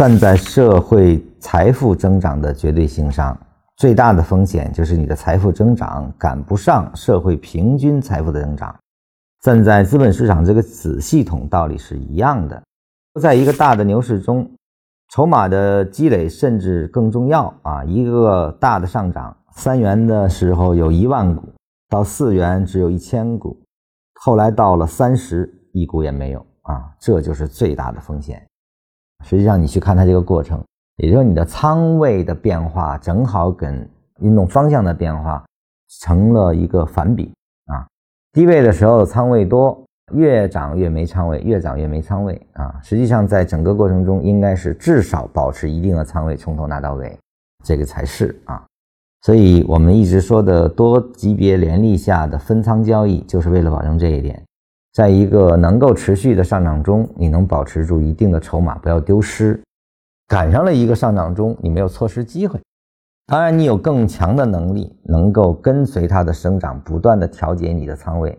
站在社会财富增长的绝对性上，最大的风险就是你的财富增长赶不上社会平均财富的增长。站在资本市场这个子系统，道理是一样的。在一个大的牛市中，筹码的积累甚至更重要啊！一个大的上涨，三元的时候有一万股，到四元只有一千股，后来到了三十，一股也没有啊！这就是最大的风险。实际上，你去看它这个过程，也就是你的仓位的变化，正好跟运动方向的变化成了一个反比啊。低位的时候仓位多，越涨越没仓位，越涨越没仓位啊。实际上，在整个过程中，应该是至少保持一定的仓位，从头拿到尾，这个才是啊。所以我们一直说的多级别联立下的分仓交易，就是为了保证这一点。在一个能够持续的上涨中，你能保持住一定的筹码，不要丢失。赶上了一个上涨中，你没有错失机会。当然，你有更强的能力，能够跟随它的生长，不断的调节你的仓位。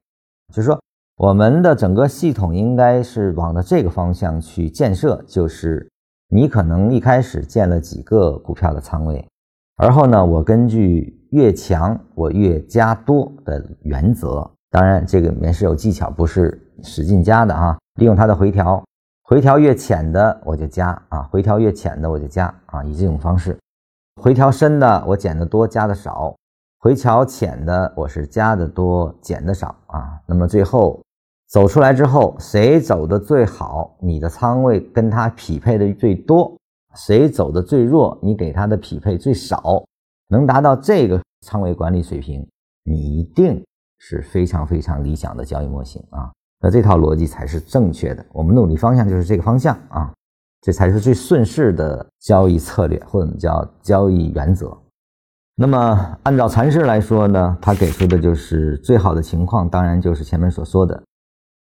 就是说，我们的整个系统应该是往的这个方向去建设。就是你可能一开始建了几个股票的仓位，而后呢，我根据越强我越加多的原则。当然，这个里面是有技巧，不是使劲加的啊。利用它的回调，回调越浅的我就加啊，回调越浅的我就加啊，以这种方式。回调深的我减的多，加的少；回调浅的我是加的多，减的少啊。那么最后走出来之后，谁走的最好，你的仓位跟它匹配的最多；谁走的最弱，你给它的匹配最少。能达到这个仓位管理水平，你一定。是非常非常理想的交易模型啊，那这套逻辑才是正确的。我们努力方向就是这个方向啊，这才是最顺势的交易策略，或者叫交易原则。那么按照禅师来说呢，他给出的就是最好的情况，当然就是前面所说的，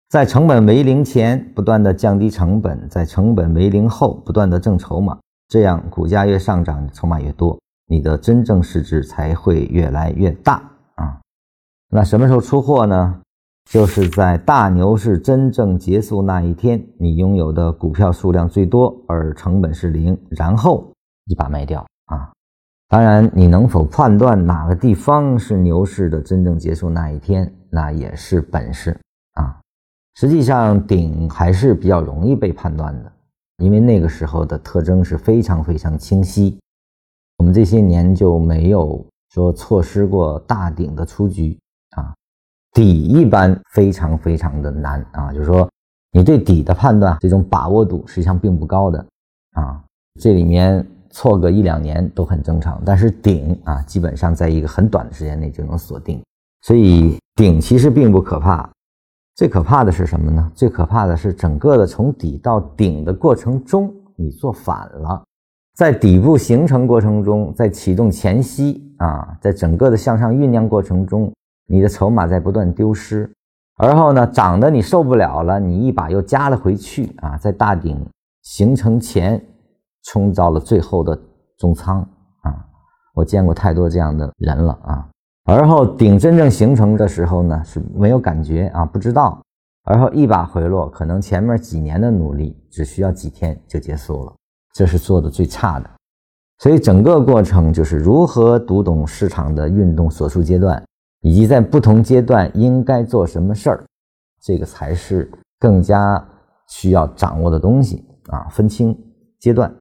在成本为零前不断的降低成本，在成本为零后不断的挣筹码，这样股价越上涨，筹码越多，你的真正市值才会越来越大啊。那什么时候出货呢？就是在大牛市真正结束那一天，你拥有的股票数量最多，而成本是零，然后一把卖掉啊！当然，你能否判断哪个地方是牛市的真正结束那一天，那也是本事啊。实际上，顶还是比较容易被判断的，因为那个时候的特征是非常非常清晰。我们这些年就没有说错失过大顶的出局。底一般非常非常的难啊，就是说你对底的判断这种把握度实际上并不高的啊，这里面错个一两年都很正常。但是顶啊，基本上在一个很短的时间内就能锁定，所以顶其实并不可怕。最可怕的是什么呢？最可怕的是整个的从底到顶的过程中你做反了，在底部形成过程中，在启动前夕啊，在整个的向上酝酿过程中。你的筹码在不断丢失，而后呢，涨的你受不了了，你一把又加了回去啊，在大顶形成前冲到了最后的中仓啊，我见过太多这样的人了啊，而后顶真正形成的时候呢，是没有感觉啊，不知道，而后一把回落，可能前面几年的努力只需要几天就结束了，这是做的最差的，所以整个过程就是如何读懂市场的运动所处阶段。以及在不同阶段应该做什么事儿，这个才是更加需要掌握的东西啊！分清阶段。